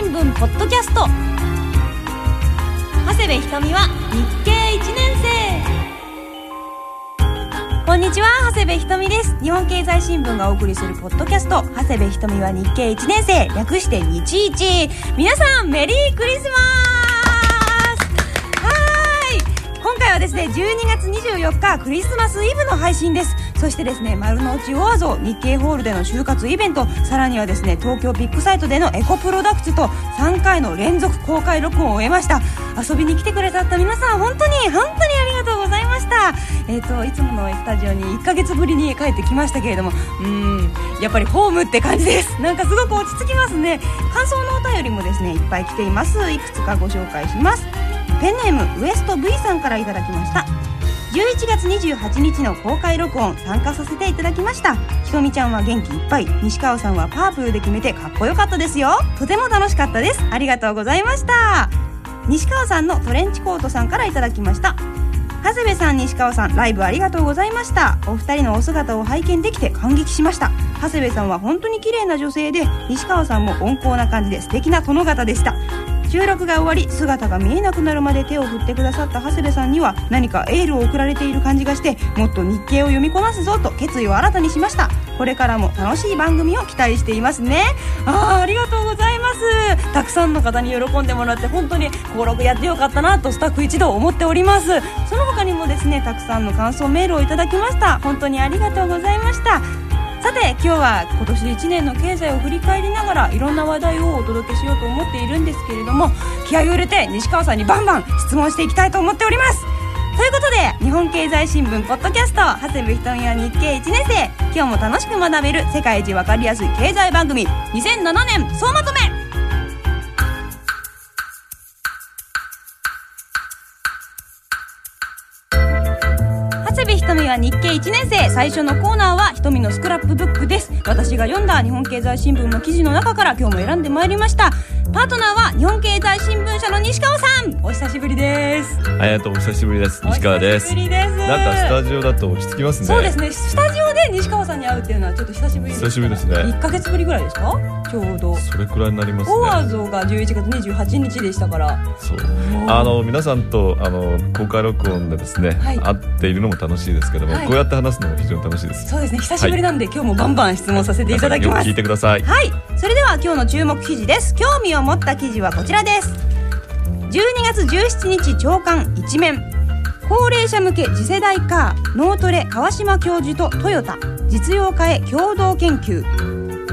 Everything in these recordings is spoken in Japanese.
新聞ポッドキャスト。長谷部ひとみは日経1年生。こんにちは長谷部ひとみです。日本経済新聞がお送りするポッドキャスト。長谷部ひとみは日経1年生。略して日一。皆さんメリークリスマス。はい。今回はですね12月24日クリスマスイブの配信です。そしてですね丸の内オアゾ日経ホールでの就活イベントさらにはですね東京ビッグサイトでのエコプロダクツと3回の連続公開録音を終えました。遊びに来てくれた皆さん本当に本当にありがとうございました。えっ、ー、といつものスタジオに1ヶ月ぶりに帰ってきましたけれどもうんやっぱりホームって感じです。なんかすごく落ち着きますね。感想のお便りもですねいっぱい来ています。いくつかご紹介します。ペンネームウエスト V さんからいただきました。11月28日の公開録音参加させていただきました。ひとみちゃんは元気いっぱい。西川さんはパープルで決めてかっこよかったですよ。とても楽しかったです。ありがとうございました。西川さんのトレンチコートさんからいただきました。長谷部さん西川さんライブありがとうございました。お二人のお姿を拝見できて感激しました。長谷部さんは本当に綺麗な女性で西川さんも温厚な感じで素敵な殿方でした。収録が終わり姿が見えなくなるまで手を振ってくださった長谷部さんには何かエールを送られている感じがしてもっと日経を読みこなすぞと決意を新たにしました。これからも楽しい番組を期待していますね。ああありがとうございます。たくさんの方に喜んでもらって本当に登録やってよかったなとスタッフ一同思っております。その他にもですねたくさんの感想メールをいただきました。本当にありがとうございました。さて今日は今年1年の経済を振り返りながらいろんな話題をお届けしようと思っているんですけれども気合を入れて西川さんにバンバン質問していきたいと思っております。ということで日本経済新聞ポッドキャスト長谷部ひとみは日経1年生。今日も楽しく学べる世界一わかりやすい経済番組2007年総まとめ。は日経1年生最初のコーナーはひとみのスクラップブックです。私が読んだ日本経済新聞の記事の中から今日も選んでまいりました。パートナーは日本経済新聞社の西川さん。お久しぶりです。ありがとうお久しぶりです。西川です。なんかスタジオだと落ち着きますね。そうですね。スタジオで西川さんに会うっていうのはちょっと久しぶり。久しぶりですね。1か月ぶりぐらいですか？ちょうど。それくらいになりますね。オアゾが11月28日でしたから。そう。あの皆さんとあの公開録音でですね、はい、会っているのも楽しいですけども、はい、こうやって話すのも非常に楽しいです。そうですね。久しぶりなんで、はい、今日もバンバン質問させていただきます、聞いてください。はい。それでは今日の注目記事です。興味を持った記事はこちらです。12月17日朝刊一面高齢者向け次世代カー脳トレ川島教授とトヨタ実用化へ共同研究。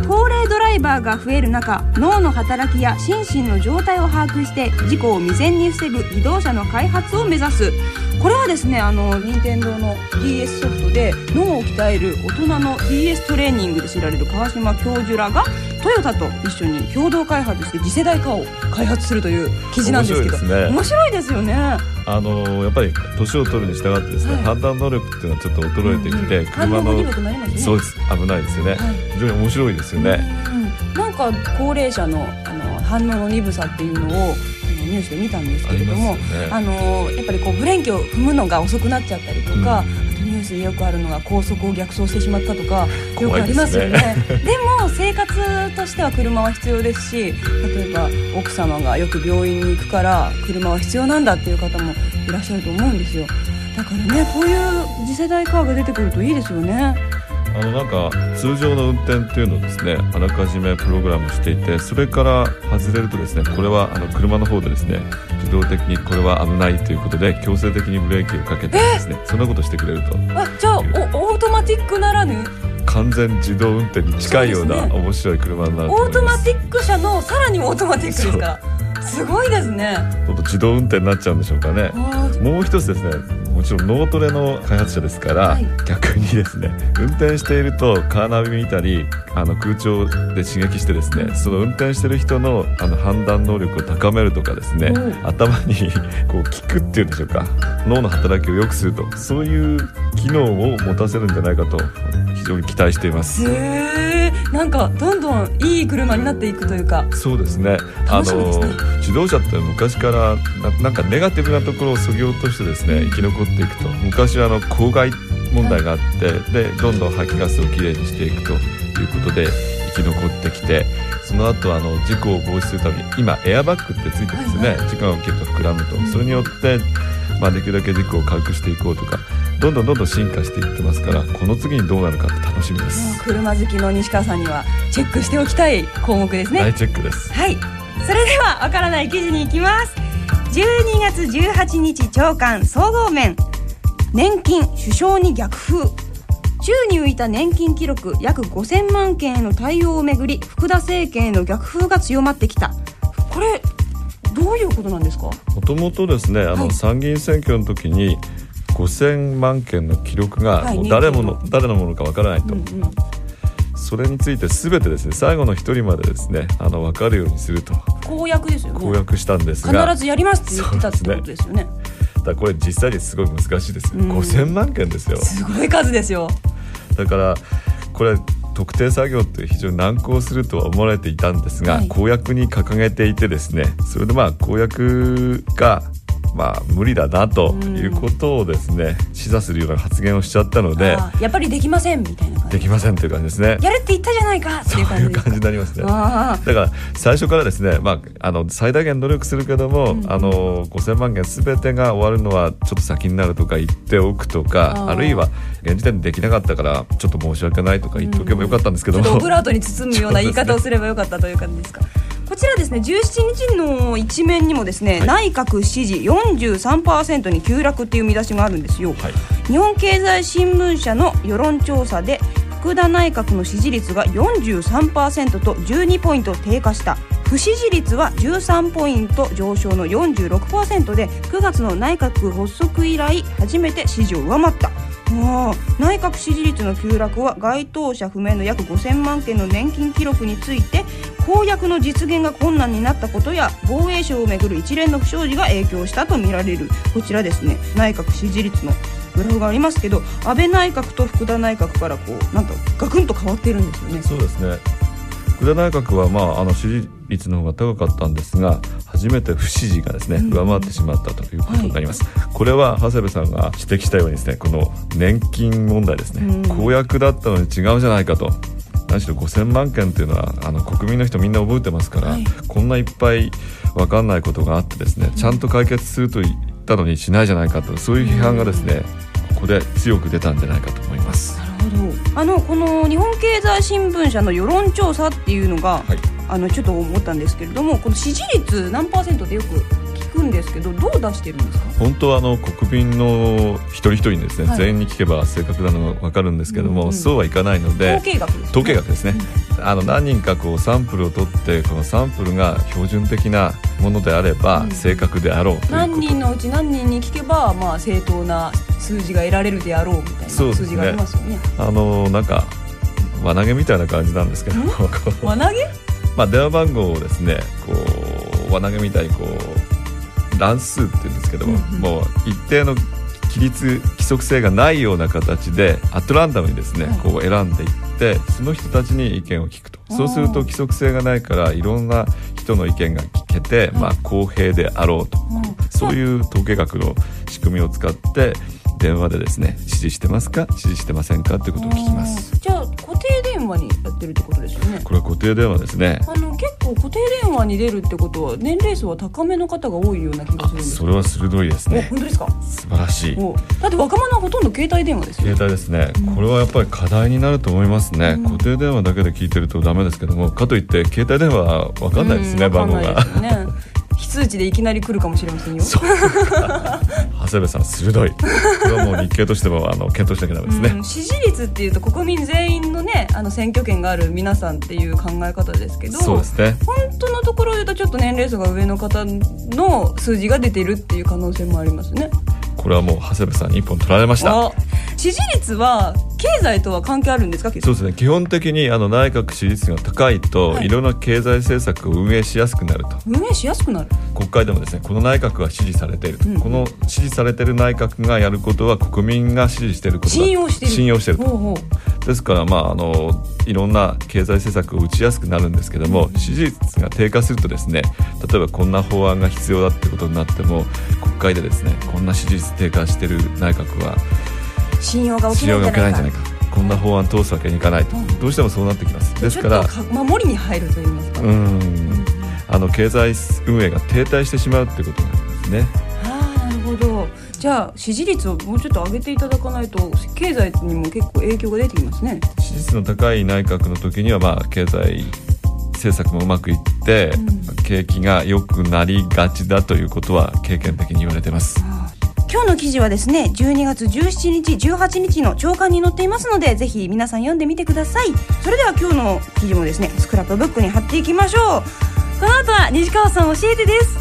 高齢ドライバーが増える中脳の働きや心身の状態を把握して事故を未然に防ぐ自動車の開発を目指す。これはですねあの任天堂の DS ソフトで脳を鍛える大人の DS トレーニングで知られる川島教授らがトヨタと一緒に共同開発して次世代化を開発するという記事なんですけど面白いですね。面白いですよね。あのやっぱり年を取るに従ってですね、はい、判断能力っていうのはちょっと衰えてきて、うんうん、車の、ね、そうです。危ないですよね、はい、非常に面白いですよね、うんうん、なんか高齢者のあの反応の鈍さっていうのをニュースで見たんですけれどもあ、ね、のやっぱりこうブレーキを踏むのが遅くなっちゃったりとか、うん。ニュースでよくあるのが高速を逆走してしまったとかよくありますよね。で、ね、も生活としては車は必要ですし例えば奥様がよく病院に行くから車は必要なんだっていう方もいらっしゃると思うんですよ。だからねこういう次世代カーが出てくるといいですよねあのなんか通常の運転っていうのをですねあらかじめプログラムしていてそれから外れるとですねこれはあの車の方でですね自動的にこれは危ないということで強制的にブレーキをかけてですねそんなことしてくれると。あじゃあおオートマティックならぬ？完全自動運転に近いような面白い車になるオートマティック車のさらにオートマティックですか？らすごいですね。ちょっと自動運転になっちゃうんでしょうかね。もう一つですねもちろん脳トレの開発者ですから、はい、逆にですね運転しているとカーナビ見たりあの空調で刺激してですねその運転してる人のあの判断能力を高めるとかですね、頭にこう効くっていうんでしょうか脳の働きを良くするとそういう機能を持たせるんじゃないかと非常に期待しています。へなんかどんどんいい車になっていくというか。そうですね。あの自動車って昔からなんかネガティブなところをそぎ落としてですね生き残っていくと。昔はあの公害問題があってでどんどん排気ガスをきれいにしていくということで生生き残ってきてその後あの事故を防止するために今エアバッグってついてますよね、はいはい、事故が起きると膨らむと、それによってまあ、できるだけ事故を軽くしていこうとかどんどんどんどん進化していってますからこの次にどうなるかって楽しみです。車好きの西川さんにはチェックしておきたい項目ですね。大チェックです。はい。それではわからない記事に行きます。12月18日長官総合面。年金首相に逆風。宙に浮いた年金記録約5000万件への対応をめぐり福田政権への逆風が強まってきた。これどういうことなんですか？もともとですねあの、参議院選挙の時に5000万件の記録がもう誰もの、誰のものかわからないと、うんうん、それについて全てですね最後の一人までですねあの分かるようにすると。公約ですよね。公約したんですが。必ずやりますって言ってたってことですよね。だこれ実際にすごい難しいです、うん、5000万件ですよ。すごい数ですよ。だからこれ特定作業って非常に難航するとは思われていたんですが、はい、公約に掲げていてですねそれでまあ公約がまあ無理だなということをですね、うん、示唆するような発言をしちゃったのでやっぱりできませんみたいなできませんという感じですね。やるって言ったじゃないかっていう感じ。そういう感じになりますね。だから最初からですね、まあ、あの最大限努力するけども、うん、あの5000万件すべてが終わるのはちょっと先になるとか言っておくとかあるいは現時点でできなかったからちょっと申し訳ないとか言っておけばよかったんですけども、うん、オブラートに包むような言い方をすればよかったという感じですか？こちらですね17日の一面にもですね、はい、内閣支持43%に急落っていう見出しがあるんですよ、はい、日本経済新聞社の世論調査で福田内閣の支持率が43%と12ポイント低下した。不支持率は13ポイント上昇の46%で9月の内閣発足以来初めて支持を上回った。内閣支持率の急落は該当者不明の約5000万件の年金記録について公約の実現が困難になったことや防衛省をめぐる一連の不祥事が影響したとみられる。こちらですね。内閣支持率のグラフがありますけど安倍内閣と福田内閣からこうなんとガクンと変わっているんですよね。そうですね。福田内閣は、まあ、あの支持率の方が高かったんですが初めて不支持がですね上回ってしまったということになります、はい、これは長谷部さんが指摘したようにですねこの年金問題ですね、公約だったのに違うじゃないかと何しろ5000万件っていうのはあの国民の人みんな覚えてますから、はい、こんないっぱい分かんないことがあってですねちゃんと解決すると言ったのにしないじゃないかとそういう批判がですねここで強く出たんじゃないかと思います。なるほど。あのこの日本経済新聞社の世論調査っていうのが、はい、あのちょっと思ったんですけれどもこの支持率何パーセントでよくくんですけどどう出してるんですか？本当はあの国民の一人一人にですね、はい、全員に聞けば正確なのが分かるんですけども、うんうん、そうはいかないので統計学ですね。統計学ですね、うん、あの何人かこうサンプルを取ってこのサンプルが標準的なものであれば正確であろうという何人のうち何人に聞けばまあ正当な数字が得られるであろうみたいな数字がありますよね。あのなんか輪投げみたいな感じなんですけど輪投げ？まあ電話番号をですねこう輪投げみたいにこう乱数って言うんですけども、うんうん、もう一定の規律規則性がないような形でアットランダムにですね、はい、こう選んでいってその人たちに意見を聞くと。そうすると規則性がないからいろんな人の意見が聞けて、まあ、公平であろうと、そういう統計学の仕組みを使って電話でですね指示してますか指示してませんかってことを聞きます。じゃあ固定電話にやってるってことですよね。これは固定電話ですね。あの結構固定電話に出るってことは年齢層は高めの方が多いような気がするんですそれは鋭いですね。本当ですか？素晴らしい。だって若者はほとんど携帯電話ですよ携帯ですね、うん、これはやっぱり課題になると思いますね、うん、固定電話だけで聞いてるとダメですけどもかといって携帯電話は分かんないですね、番号が、ね非通知でいきなり来るかもしれませんよ。長谷部さん鋭い。これはもう日経としてもあの検討しなきゃダメですね、うん、支持率っていうと国民全員のねあの選挙権がある皆さんっていう考え方ですけど、そうですね。本当のところを言うとちょっと年齢層が上の方の数字が出てるっていう可能性もありますね。これはもう長谷部さんに一本取られました。支持率は経済とは関係あるんですか？そうですね。基本的にあの内閣支持率が高いと、はい、いろんな経済政策を運営しやすくなると。運営しやすくなる。国会でもですねこの内閣は支持されていると、うん、この支持されている内閣がやることは国民が支持していること信用してる。信用していると。ほうほう。ですからまああのいろんな経済政策を打ちやすくなるんですけども、うん、支持率が低下するとですね例えばこんな法案が必要だってことになっても国会でですねこんな支持率低下している内閣は信用が起きないんじゃないか。こんな法案通すわけにいかないと、どうしてもそうなってきます。ですから。守りに入ると言いますか。うん。あの経済運営が停滞してしまうっていうことになりますね。ああなるほど。じゃあ支持率をもうちょっと上げていただかないと経済にも結構影響が出てきますね。支持率の高い内閣の時にはまあ経済政策もうまくいって、うん、景気が良くなりがちだということは経験的に言われてます。今日の記事はですね12月17日18日の朝刊に載っていますのでぜひ皆さん読んでみてください。それでは今日の記事もですねスクラップブックに貼っていきましょう。この後は西川さん教えてです。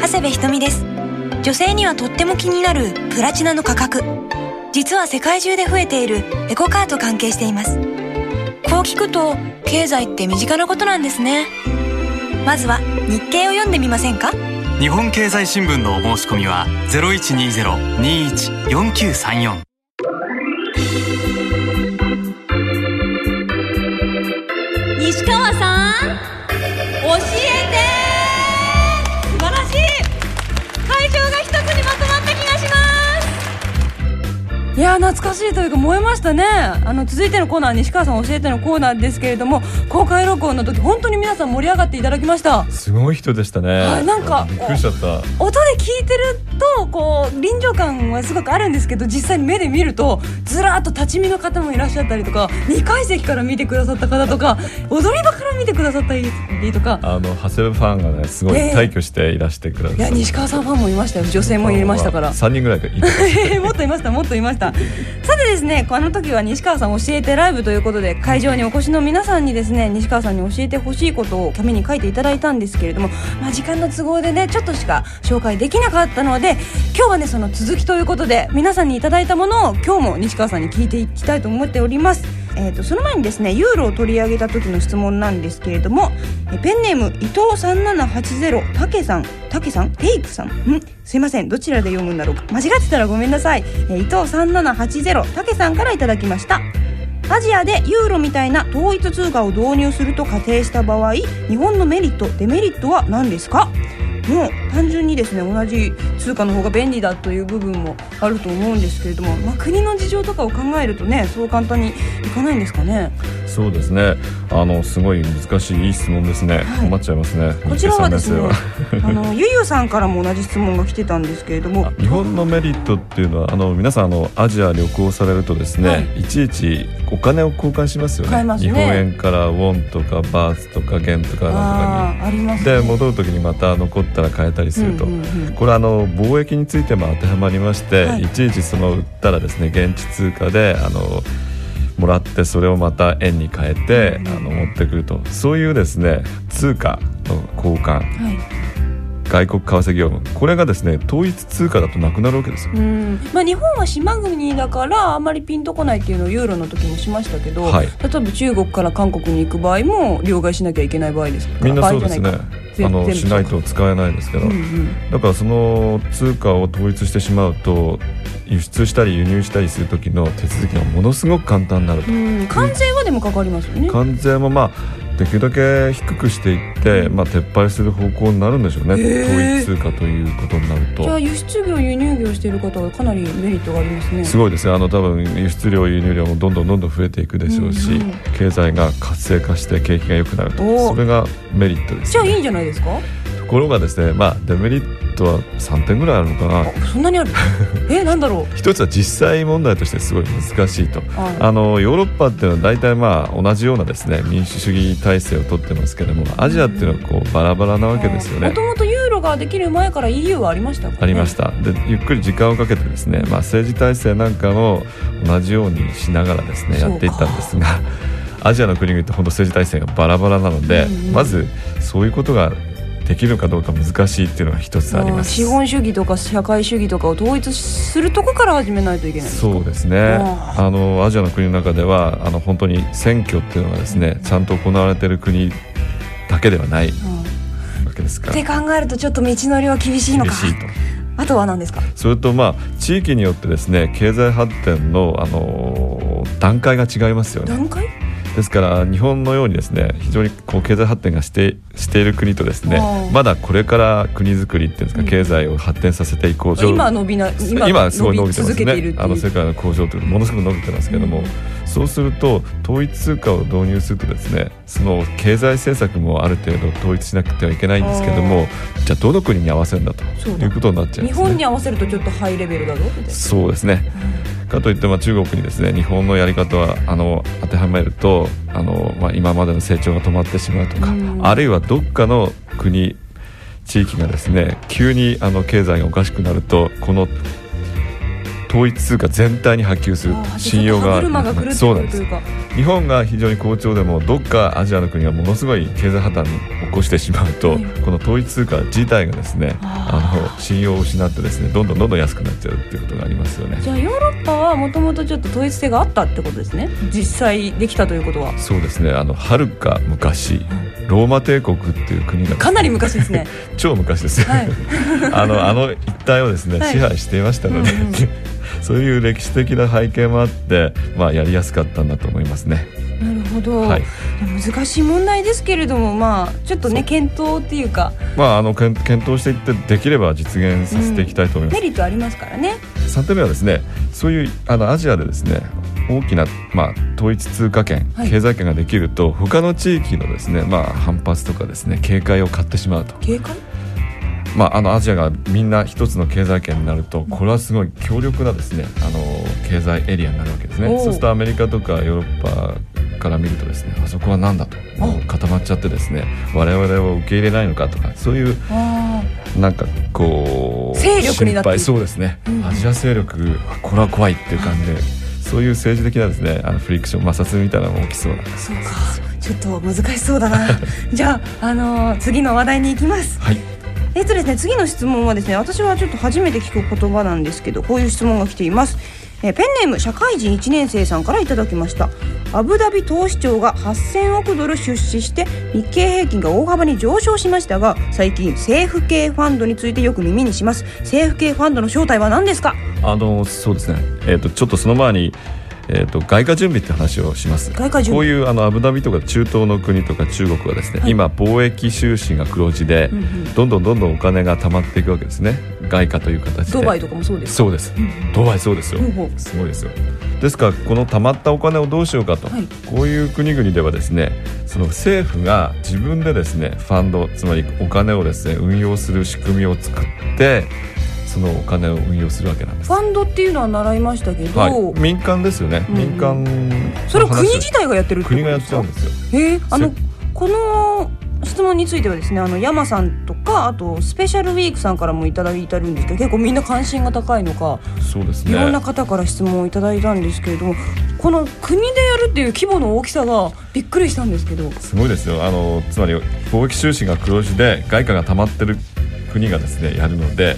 長谷部ひとみです。女性にはとっても気になるプラチナの価格。実は世界中で増えているエコカーと関係しています。こう聞くと経済って身近なことなんですね。まずは日経を読んでみませんか？日本経済新聞のお申し込みは0120-21-4934や懐かしいというか燃えましたね。あの続いてのコーナー西川さん教えてのコーナーですけれども公開録音の時本当に皆さん盛り上がっていただきました。すごい人でしたね、はい、なんかびっくりしちゃった。音で聞いてるとこう臨場感はすごくあるんですけど実際に目で見るとずらっと立ち見の方もいらっしゃったりとか2階席から見てくださった方とか踊り場から見てくださったりとか。あの長谷部ファンがねすごい大挙していらしてくださって、えー、いや西川さんファンもいましたよ。女性もいましたから。3人ぐらいかい もっといましたもっといました。さてでですねこの時は西川さん教えてライブということで会場にお越しの皆さんにですね西川さんに教えてほしいことを紙に書いていただいたんですけれども、まあ、時間の都合でねちょっとしか紹介できなかったので今日はねその続きということで皆さんにいただいたものを今日も西川さんに聞いていきたいと思っております。えーと、その前にですねユーロを取り上げた時の質問なんですけれどもペンネーム伊藤3780たけさんたけさん？テイクさん？ん？すいません。どちらで読むんだろう？か間違ってたらごめんなさい、えー、伊藤3780たけさんからいただきました。アジアでユーロみたいな統一通貨を導入すると仮定した場合日本のメリットデメリットは何ですか？もう単純にですね同じ通貨の方が便利だという部分もあると思うんですけれども、まあ、国の事情とかを考えるとねそう簡単にいかないんですかね？そうですね。あのすごい難しいいい質問ですね、はい、困っちゃいますね。こちらはですね あのゆゆさんからも同じ質問が来てたんですけれども。日本のメリットっていうのはあの皆さんあのアジア旅行されるとですね、はい、いちいちお金を交換しますよね、ね、日本円からウォンとかバーツとか元とかなんとかに。ね、で戻る時にまた残ったら変えたりすると、うんうんうん、これあの貿易についても当てはまりまして、はい、いちいちその売ったらですね現地通貨であのもらってそれをまた円に変えて、あの持ってくると。そういうですね通貨の交換、はい外国為替業務。これがですね統一通貨だとなくなるわけですよ、まあ、日本は島国だからあんまりピンとこないっていうのをユーロの時もしましたけど、はい、例えば中国から韓国に行く場合も両替しなきゃいけない場合ですみんなそうですね。あのしないと使えないですけど、うんうん、だからその通貨を統一してしまうと輸出したり輸入したりする時の手続きがものすごく簡単になると、関税はでもかかりますよね。関税もまあできるだけ低くしていって、まあ、撤廃する方向になるんでしょうね、統一通貨ということになると。じゃあ輸出業輸入業している方はかなりメリットがありますね。すごいですね。あの多分輸出量輸入量もどんどんどんどん増えていくでしょうし、うんうん、経済が活性化して景気が良くなると。それがメリットです、ね、じゃあいいんじゃないですか？ところがですねまあデメリットは3点ぐらいあるのかな。そんなにある？えなんだろう？一つは実際問題としてすごい難しいと、あのヨーロッパっていうのは大体まあ同じようなですね民主主義体制をとってますけどもアジアっていうのはこうバラバラなわけですよね。もともとユーロができる前から EU はありました、ね、ありました。でゆっくり時間をかけてですね、まあ、政治体制なんかも同じようにしながらですねやっていったんですがアジアの国々って本当政治体制がバラバラなので、うんうん、まずそういうことができるかどうか難しいっていうのが一つあります。資本主義とか社会主義とかを統一するとこから始めないといけないそうですね。あのアジアの国の中ではあの本当に選挙っていうのがですね、ちゃんと行われている国だけではない、わけですから。って考えるとちょっと道のりは厳しいのか。厳しいと。あとは何ですか？それとまあ地域によってですね経済発展のあの段階が違いますよね。段階？ですから日本のようにですね非常にこう経済発展がしてしている国とですねまだこれから国づくりっていうんですか、うん、経済を発展させていこう今伸びな今今すごい伸びてますね。あの世界の工場というものすごく伸びてますけども、うん、そうすると統一通貨を導入するとですねその経済政策もある程度統一しなくてはいけないんですけどもじゃあどの国に合わせるんだということになっちゃうんです、ね、日本に合わせるとちょっとハイレベルだぞそうですね、うん、かといってまあ中国にですね日本のやり方はあの当てはめるとあの、まあ、今までの成長が止まってしまうとか、うん、あるいはどっかの国地域がですね急にあの経済がおかしくなるとこの統一通貨全体に波及する信用がそうなんです日本が非常に好調でもどっかアジアの国がものすごい経済破綻を起こしてしまうと、はい、この統一通貨自体がですねあの信用を失ってですねどんどんどんどん安くなっちゃうっていうことがありますよね。じゃあヨーロッパはもともとちょっと統一性があったってことですね？実際できたということは。そうですね。あのはるか昔、ローマ帝国っていう国がかなり昔ですね。超昔ですよ、はい、あのあの一帯をですね、はい、支配していましたので、うんうん そういう歴史的な背景もあって、まあ、やりやすかったんだと思いますね。なるほど、はい、難しい問題ですけれども、まあ、ちょっとね検討っていうか、まあ、あの検討していってできれば実現させていきたいと思います、うん、メリットありますからね。3点目はですねそういうあのアジアでですね大きな、まあ、統一通貨圏、はい、経済圏ができると他の地域のですね、まあ、反発とかですね警戒を買ってしまうと。警戒？まあ、あのアジアがみんな一つの経済圏になるとこれはすごい強力なですねあの経済エリアになるわけですね。そうするとアメリカとかヨーロッパから見るとですねあそこは何だと固まっちゃってですね我々を受け入れないのかとかそういうなんかこう勢力になって。そうですね、うん、アジア勢力これは怖いっていう感じで、そういう政治的なですねあのフリクション摩擦みたいなのも起きそうな。そうか。ちょっと難しそうだな。じゃあ、あのー、次の話題に行きます。はいえっとですね次の質問はですね私はちょっと初めて聞く言葉なんですけどこういう質問が来ています。えペンネーム社会人1年生さんからいただきました。アブダビ投資庁が8000億ドル出資して日経平均が大幅に上昇しましたが最近政府系ファンドについてよく耳にします。政府系ファンドの正体は何ですか？あのそうですね。えっ、ー、とちょっとその前にえーと、外貨準備って話をします。こういうあのアブダビとか中東の国とか中国はですね、はい、今貿易収支が黒字で、うんうん、どんどんどんどんお金が貯まっていくわけですね。外貨という形で。ドバイとかもそうですそうです、うん、ドバイそうですよ、すごいですよ。ですからこの貯まったお金をどうしようかと、はい、こういう国々ではですねその政府が自分でですねファンドつまりお金をですね運用する仕組みを作ってそのお金を運用するわけなんです。ファンドっていうのは習いましたけど、はい、民間ですよね、うん、民間それを国自体がやってるって国がやっちゃうんですよ。え。ー、あのこの質問についてはですねあの山さんとかあとスペシャルウィークさんからもいただいてるんですけど結構みんな関心が高いのかそうです、ね、いろんな方から質問をいただいたんですけれどもこの国でやるっていう規模の大きさがびっくりしたんですけど。すごいですよ。あのつまり貿易収支が黒字で外貨が溜まってる国がですねやるので、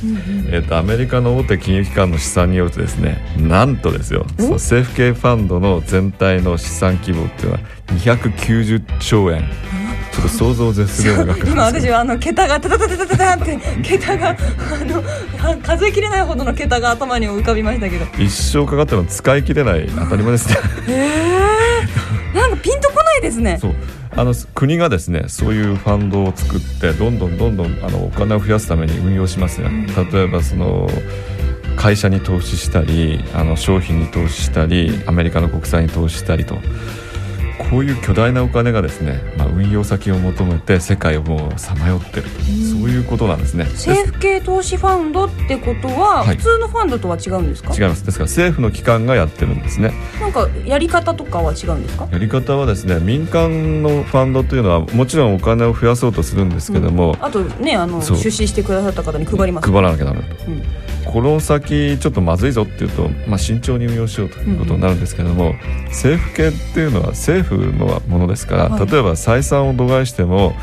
えーと、アメリカの大手金融機関の試算によるとですねなんとですよその政府系ファンドの全体の資産規模っていうのは290兆円。ちょっと想像を絶するような額今 私はあの桁がタタタタタタタって桁があの数えきれないほどの桁が頭に浮かびましたけど。一生かかっての使い切れない当たり前ですね。へえんかピンとこないですね。そうあの国がですねそういうファンドを作ってどんどんどんどんあのお金を増やすために運用しますよ、例えばその会社に投資したりあの商品に投資したりアメリカの国債に投資したりとこういう巨大なお金がですね、まあ、運用先を求めて世界をもうさまよってると、そういうことなんですね。政府系投資ファンドってことは、普通のファンドとは違うんですか？違います。ですから政府の機関がやってるんですね。なんかやり方とかは違うんですか？やり方はですね民間のファンドというのはもちろんお金を増やそうとするんですけども、うん、あとねあの出資してくださった方に配ります、配らなきゃダメだと、うん。この先ちょっとまずいぞっていうと、まあ、慎重に運用しようということになるんですけども、うん、政府系っていうのは政府のものですから、はい、例えば採算を度外しても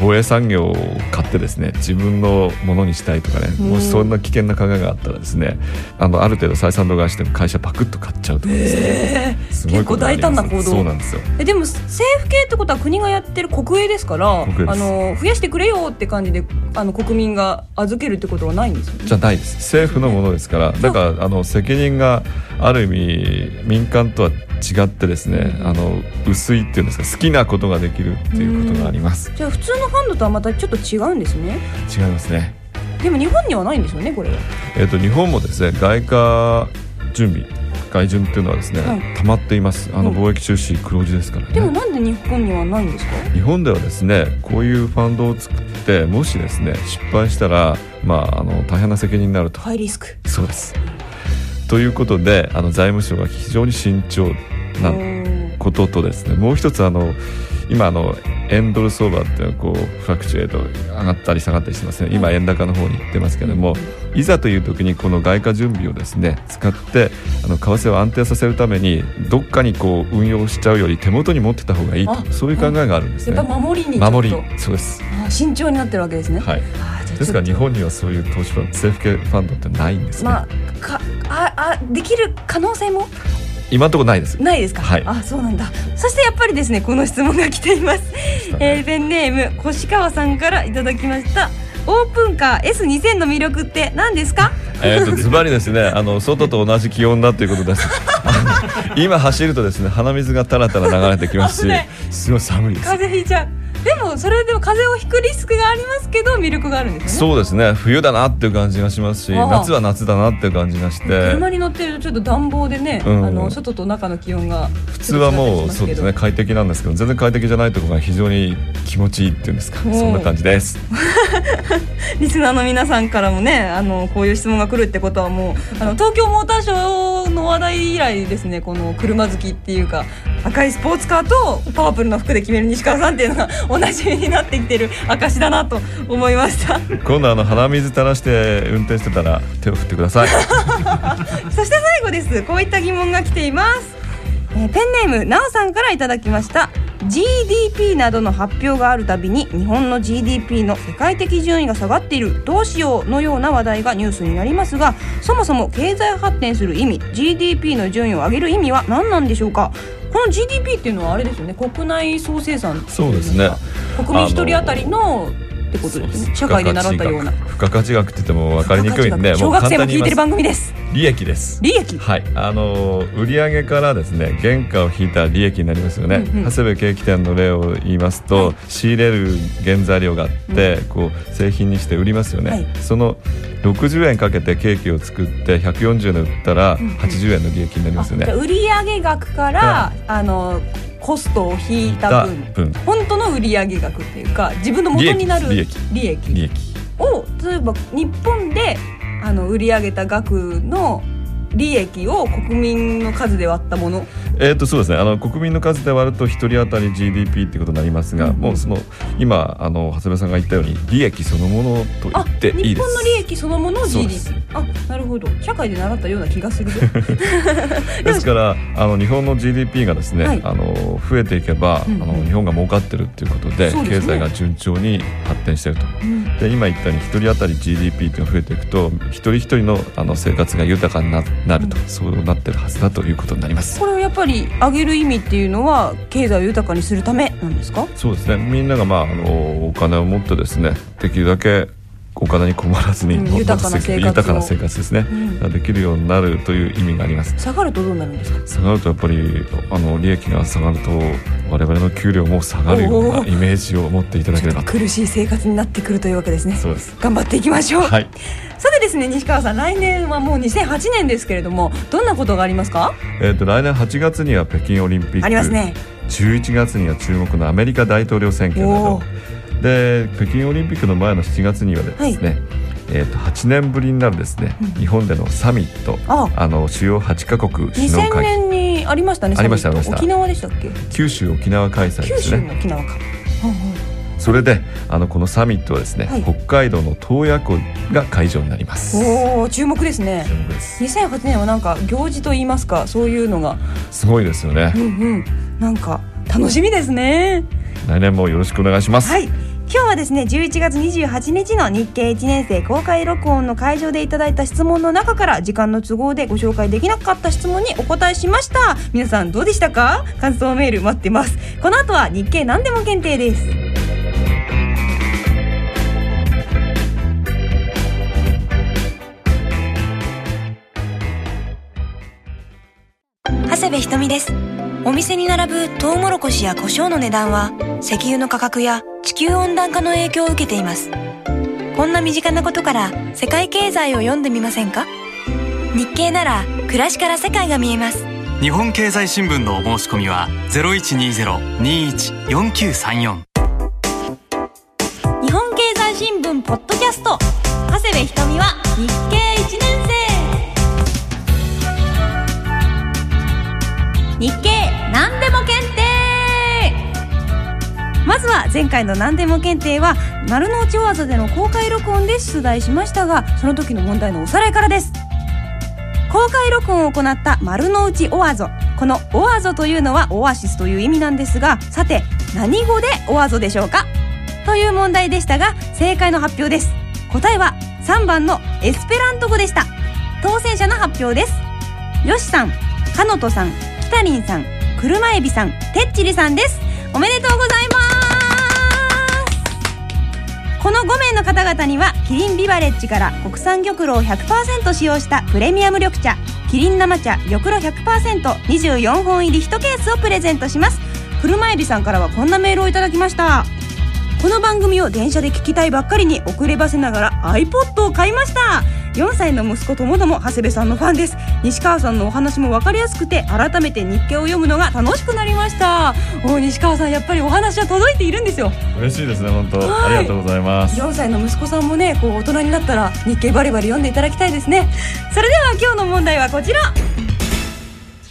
防衛産業を買ってですね自分のものにしたいとかね、もしそんな危険な考えがあったらですねあのある程度採算度外しても会社パクッと買っちゃうとかですね、えー、す結構大胆な行動。そうなんですよ。えでも政府系ってことは国がやってる国営ですからあの増やしてくれよって感じであの国民が預けるってことはないんですよ、ね、じゃないです。政府のものですからだからあの責任がある意味民間とは違ってですねあの薄いっていうんですか好きなことができるっていうことがあります。じゃあ普通のファンドとはまたちょっと違うんですね。違いますね。でも日本にはないんですよねこれ。はえっ、と日本もですね外貨準備外順っていうのはですね、はい。溜まっています。あのうん。貿易収支黒字ですからね。でもなんで日本にはないんですか？日本ではですねこういうファンドを作ってもしですね失敗したらまああの大変な責任になると。ハイリスク。そうですということであの財務省が非常に慎重ななこととですねもう一つあの今あの円ドル相場ってこうフラクチュエート上がったり下がったりしてますね。今円高の方に行ってますけどもいざという時にこの外貨準備をですね使ってあの為替を安定させるためにどっかにこう運用しちゃうより手元に持ってた方がいいあとそういう考えがあるんですね。やっぱ守りにちょっと。守りそうです。あ慎重になってるわけですね、はい。ですから日本にはそういう投資ファンド政府系ファンドってないんですね、とまあかああできる可能性も？今のところないです。ないですか、はい。あそうなんだ。そしてやっぱりですねこの質問が来ています、えーペンネーム越川さんからいただきました。オープンカー S2000 の魅力って何ですか？えーとズバリですね あの外と同じ気温だということです。今走るとですね鼻水がタラタラ流れてきますしすごい寒いです。風邪ひいちゃうでもそれでも風邪をひくリスクがありますけど魅力があるんですよね。そうですね。冬だなっていう感じがしますし夏は夏だなっていう感じがして。車に乗ってるとちょっと暖房でね、うん。あの外と中の気温が普通はもうそうですね快適なんですけど全然快適じゃないところが非常に気持ちいいっていうんですかそんな感じです。リスナーの皆さんからもねあのこういう質問が来るってことはもうあの東京モーターショーの話題以来ですねこの車好きっていうか赤いスポーツカーとパープルの服で決める西川さんっていうのがおなじみになってきてる証だなと思いました。今度あの鼻水垂らして運転してたら手を振ってください。そして最後です。こういった疑問が来ています、えーペンネームなおさんからいただきました。GDP などの発表があるたびに日本の GDP の世界的順位が下がっている。どうしようのような話題がニュースになりますがそもそも経済発展する意味 GDP の順位を上げる意味は何なんでしょうか？この GDP っていうのはあれですよね。国内総生産そうですね。国民一人当たりのってことですね。社会で習ったような。付加価値額って言っても分かりにくいんで小学生も聞いてる番組です。利益です。利益？はい、あの売上からですね原価を引いた利益になりますよね、うんうん。長谷部ケーキ店の例を言いますと、はい。仕入れる原材料があって、こう製品にして売りますよね、はい。その60円かけてケーキを作って140円で売ったらうんうん。80円の利益になりますよね、あじゃあ売上額から、あのコストを引いた分分。本当の売上額っていうか自分の元になる利益利益。利益。を例えば日本であの売り上げた額の利益を国民の数で割ったものえー、とそうですね。あの国民の数で割ると1人当たり GDP っていうことになりますが、うん。うんもうその今あの長谷部さんが言ったように利益そのものと言あっていいです。日本の利益そのものを GDP あなるほど。社会で習ったような気がする。ぞ ですからあの日本の GDP がですね、はい。あの増えていけば、うんうん。あの日本が儲かってるっていうことでね。経済が順調に発展してると。うん。で今言ったように1人当たり GDP っていうのが増えていくと一人一人のあの生活が豊かにななると、そうなってるはずだということになります。これをやっぱり上げる意味っていうのは経済を豊かにするためなんですか？そうですね。みんなが、まあ、あのお金を持ってですねできるだけお金に困らずに、うん豊かな生活を。豊かな生活ですね、うん。ができるようになるという意味があります。下がるとどうなるんですか？下がるとやっぱりあの利益が下がると我々の給料も下がるようなイメージを持っていただければ。と苦しい生活になってくるというわけですね。そうです。頑張っていきましょう、はいさてですね西川さん来年はもう2008年ですけれどもどんなことがありますか？えー、と来年8月には北京オリンピック。ありますね。11月には注目のアメリカ大統領選挙なおどで北京オリンピックの前の7月にはですね、えー、と8年ぶりになるですね、うん。日本でのサミット。あ。あの主要8カ国首脳2000会議。年にありましたねありましたありました。沖縄でしたっけ？九州沖縄開催九州ですね。の沖縄か、それであのこのサミットはですね、はい。北海道の洞爺湖が会場になります。おお注目ですね。注目です。2008年はなんか行事と言いますかそういうのが。すごいですよね。うんうん。なんか楽しみですね。来年もよろしくお願いします、はい。今日はですね11月28日の日経1年生公開録音の会場でいただいた質問の中から時間の都合でご紹介できなかった質問にお答えしました。皆さんどうでしたか？感想メール待ってます。この後は日経何でも検定です長谷部ひとみです。お店に並ぶトウモロコシや胡椒の値段は石油の価格や地球温暖化の影響を受けています。こんな身近なことから世界経済を読んでみませんか？日経なら暮らしから世界が見えます。日本経済新聞のお申し込みは0120-21-4934日本経済新聞ポッドキャスト。長谷部ひとみは日経1年生日経何でも検定。まずは前回の何でも検定は丸の内オアゾでの公開録音で出題しましたがその時の問題のおさらいからです。公開録音を行った丸の内オアゾ。このオアゾというのはオアシスという意味なんですがさて何語でオアゾでしょうか？という問題でしたが正解の発表です。答えは3番のエスペラント語でした。当選者の発表です。よしさんかのとさんきたりんさん車エビさんてっちりさんです。おめでとうございます。この5名の方々にはキリンビバレッジから国産玉露を100%使用したプレミアム緑茶キリン生茶玉露 100%24 本入り1ケースをプレゼントします。車エビさんからはこんなメールをいただきました。この番組を電車で聞きたいばっかりに遅ればせながら iPod を買いました。4歳の息子ともども長谷部さんのファンです。西川さんのお話も分かりやすくて改めて日経を読むのが楽しくなりました。お西川さんやっぱりお話は届いているんですよ。嬉しいですね本当、ありがとうございます。4歳の息子さんもねこう大人になったら日経バリバリ読んでいただきたいですね。それでは今日の問題はこちら。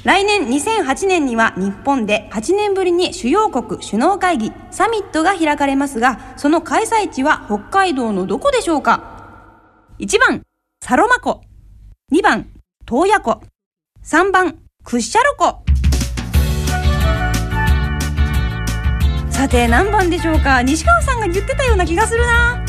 来年2008年には日本で8年ぶりに主要国首脳会議サミットが開かれますがその開催地は北海道のどこでしょうか？1番サロマ湖。2番洞爺湖。3番クッシャロ湖。さて何番でしょうか？西川さんが言ってたような気がするな。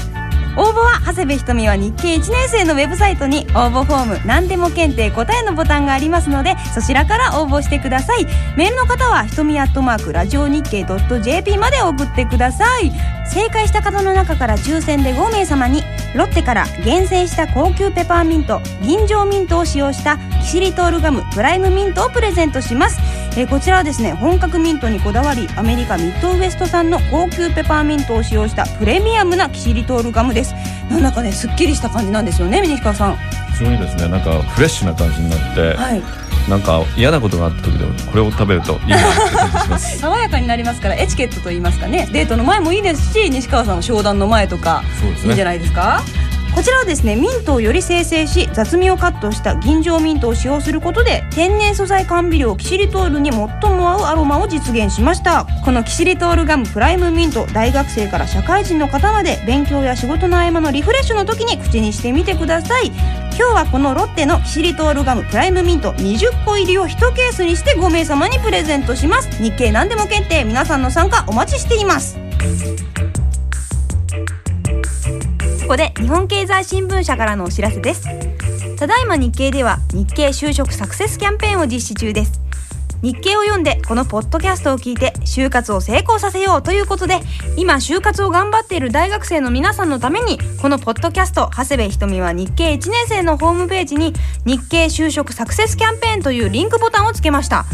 応募は長谷部ひとみは日経1年生のウェブサイトに応募フォーム何でも検定答えのボタンがありますのでそちらから応募してください。メールの方はひとみアットマークラジオ日経 .jp まで送ってください。正解した方の中から抽選で5名様にロッテから厳選した高級ペパーミント銀条ミントを使用したキシリトールガムプライムミントをプレゼントします。えー、こちらはですね本格ミントにこだわりアメリカミッドウエスト産の高級ペパーミントを使用したプレミアムなキシリトールガムです。なんだかねすっきりした感じなんですよね西川さん。非常にですねなんかフレッシュな感じになって、はい、なんか嫌なことがあった時でもこれを食べるといいなって感じします。爽やかになりますからエチケットと言いますかね。デートの前もいいですし西川さんの商談の前とか、ね、いいんじゃないですか？こちらはですねミントをより生成し雑味をカットした銀条ミントを使用することで天然素材甘味料キシリトールに最も合うアロマを実現しました。このキシリトールガムプライムミント大学生から社会人の方まで勉強や仕事の合間のリフレッシュの時に口にしてみてください。今日はこのロッテのキシリトールガムプライムミント20個入りを1ケースにして5名様にプレゼントします。日経何でも検定皆さんの参加お待ちしています。こで日本経済新聞社からのお知らせです。ただいま日経では日経就職サクセスキャンペーンを実施中です。日経を読んでこのポッドキャストを聞いて就活を成功させようということで今就活を頑張っている大学生の皆さんのためにこのポッドキャスト長谷部ひとみは日経1年生のホームページに日経就職サクセスキャンペーンというリンクボタンをつけました。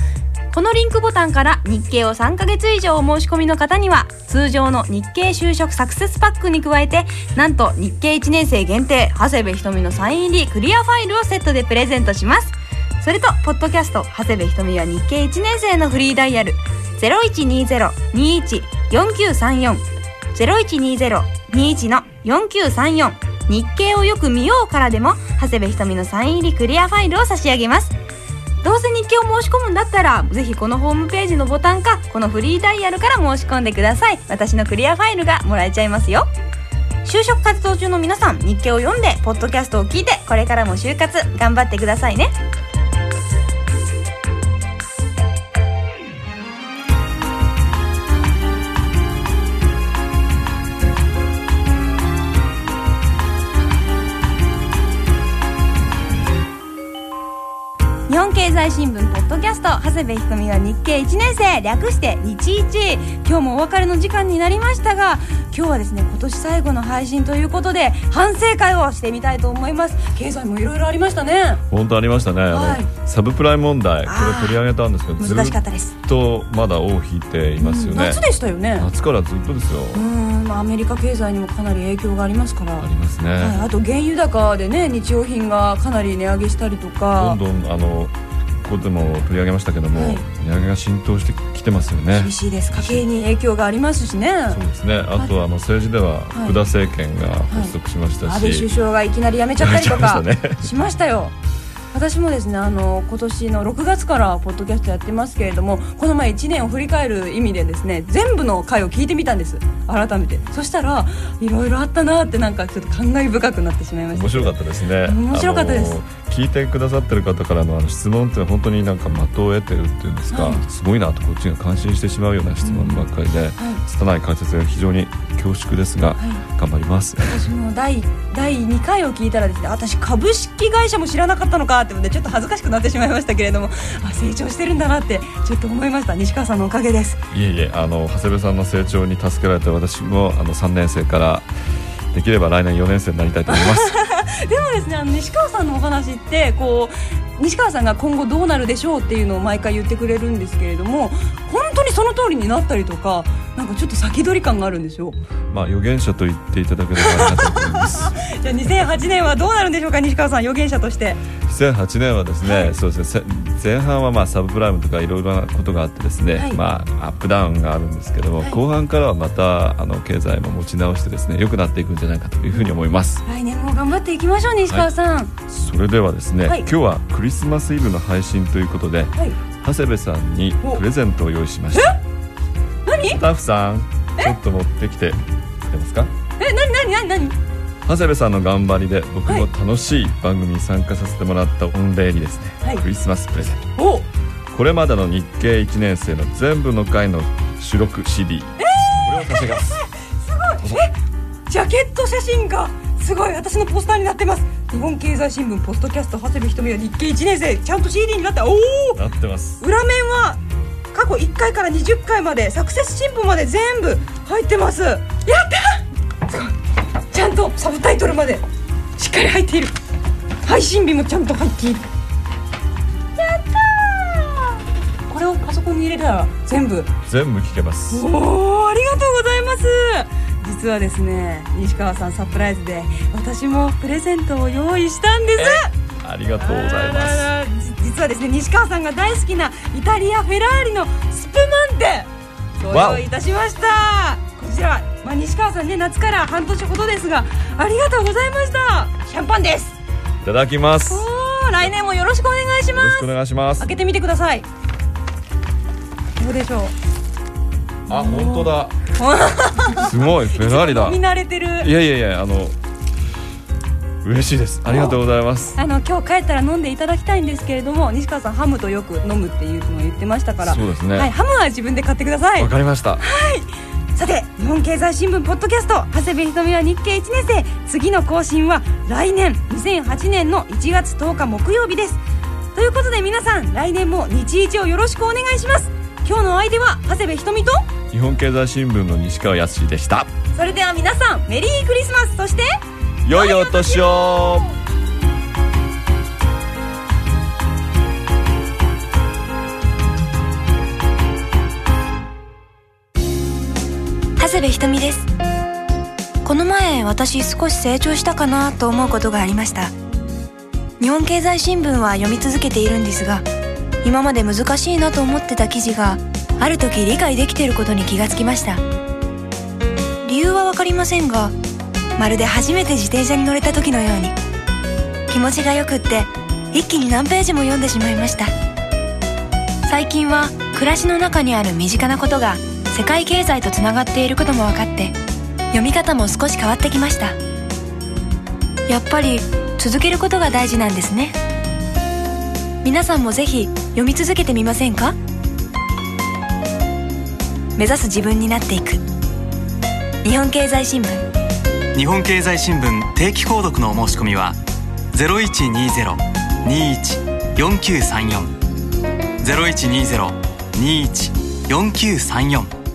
このリンクボタンから日経を3ヶ月以上お申し込みの方には通常の日経就職サクセスパックに加えてなんと日経1年生限定長谷部ひとみのサイン入りクリアファイルをセットでプレゼントします。それとポッドキャスト長谷部ひとみは日経1年生のフリーダイヤル0120-21-4934 0120-21の4934日経をよく見ようからでも長谷部ひとみのサイン入りクリアファイルを差し上げます。どうせ日記を申し込むんだったらぜひこのホームページのボタンかこのフリーダイヤルから申し込んでください。私のクリアファイルがもらえちゃいますよ。就職活動中の皆さん日記を読んでポッドキャストを聞いてこれからも就活頑張ってくださいね。済新聞ポッドキャスト長谷部ひとみは日経1年生略して日一。今日もお別れの時間になりましたが今日はですね今年最後の配信ということで反省会をしてみたいと思います。経済もいろいろありましたね。本当ありましたね、はい。あのサブプライム問題これ取り上げたんですけどず難しかったです。っとまだ尾を引いていますよね、夏でしたよね。夏からずっとですよ、うんまあアメリカ経済にもかなり影響がありますから。ありますね、はい、あと原油高でね日用品がかなり値上げしたりとどかんどんあのここでも取り上げましたけども、はい。値上げが浸透してきてますよね。厳しいです。家計に影響がありますしね。そうですね。あとはあの政治でははい。福田政権が発足しましたし、安倍首相がいきなり辞めちゃったりとかしましたよ私もですねあの今年の6月からポッドキャストやってますけれどもこの前1年を振り返る意味でですね全部の回を聞いてみたんです。改めて。そしたらいろいろあったなってなんかちょっと感慨深くなってしまいました。面白かったですね。面白かったです。聞いてくださってる方からのあの質問って本当になんか的を得てるっていうんですか、はい。すごいなとこっちが感心してしまうような質問ばっかりで、拙い解説が非常に恐縮ですが、頑張ります。私も第第2回を聞いたらですね私株式会社も知らなかったのかって思ってちょっと恥ずかしくなってしまいましたけれどもあ成長してるんだなってちょっと思いました。西川さんのおかげです。いえいえあの長谷部さんの成長に助けられて私もあの3年生からできれば来年4年生になりたいと思います。でもですねあの西川さんのお話ってこう西川さんが今後どうなるでしょうっていうのを毎回言ってくれるんですけれども本当にその通りになったりとかなんかちょっと先取り感があるんですよ。まあ預言者と言っていただければありがたいと思います。じゃあ2008年はどうなるんでしょうか西川さん予言者として。2008年はですね、はい。そうです。ねせ前半はまあサブプライムとかいろいろなことがあってですね、はい。まあアップダウンがあるんですけども、はい。後半からはまたあの経済も持ち直してですね良くなっていくんじゃないかというふうに思います。来年張っていきましょう西川さん。それではですね、はい。今日はクリスマスイブの配信ということではい、長谷部さんにプレゼントを用意しました。何？スタッフさんちょっと持ってきてくれますか？え？何？何？何？何？長谷部さんの頑張りで僕はい。も楽しい番組に参加させてもらった御礼にですね、はい。クリスマスプレゼント。お！これまでの日経1年生の全部の回の収録 CD、これを差し上げます。ジャケット写真がすごい私のポスターになってます。日本経済新聞ポストキャスト長谷部ひとみは日経1年生。ちゃんと CD になった。おおなってます。裏面は過去1回から20回までサクセス新聞まで全部入ってます。やったすごい。ちゃんとサブタイトルまでしっかり入っている。配信日もちゃんと入っている。やったー！これをパソコンに入れたら全部。全部聞けます。おおありがとうございます実はですね西川さんサプライズで私もプレゼントを用意したんです。ありがとうございます。実はですね西川さんが大好きなイタリアフェラーリのスプマンテご用意いたしました。こちら、まあ、西川さんね夏から半年ほどですがありがとうございました。シャンパンです。いただきます。来年もよろしくお願いします。ろしくお願いします。開けてみてください。どうでしょう。あ本当だすごいフェラーリだ。見慣れてる。いやいやいやあの嬉しいです。ありがとうございます。あの今日帰ったら飲んでいただきたいんですけれども西川さんハムとよく飲むっていうのを言ってましたから。そうですね。はい、ハムは自分で買ってください。わかりました。さて日本経済新聞ポッドキャスト長谷部ひとみは日経1年生。次の更新は来年2008年の1月10日木曜日です。ということで皆さん来年も日一をよろしくお願いします。今日のお相手は長谷部ひとみと日本経済新聞の西川康でした。それでは皆さんメリークリスマス。そして良いお年を。長谷部ひとみです。この前私少し成長したかなと思うことがありました。日本経済新聞は読み続けているんですが今まで難しいなと思ってた記事がある時理解できていることに気がつきました。理由はわかりませんがまるで初めて自転車に乗れた時のように気持ちがよくって一気に何ページも読んでしまいました。最近は暮らしの中にある身近なことが世界経済とつながっていることも分かって読み方も少し変わってきました。やっぱり続けることが大事なんですね。皆さんもぜひ読み続けてみませんか？目指す自分になっていく。日本経済新聞。日本経済新聞定期購読のお申し込みは4934 0120-21-4934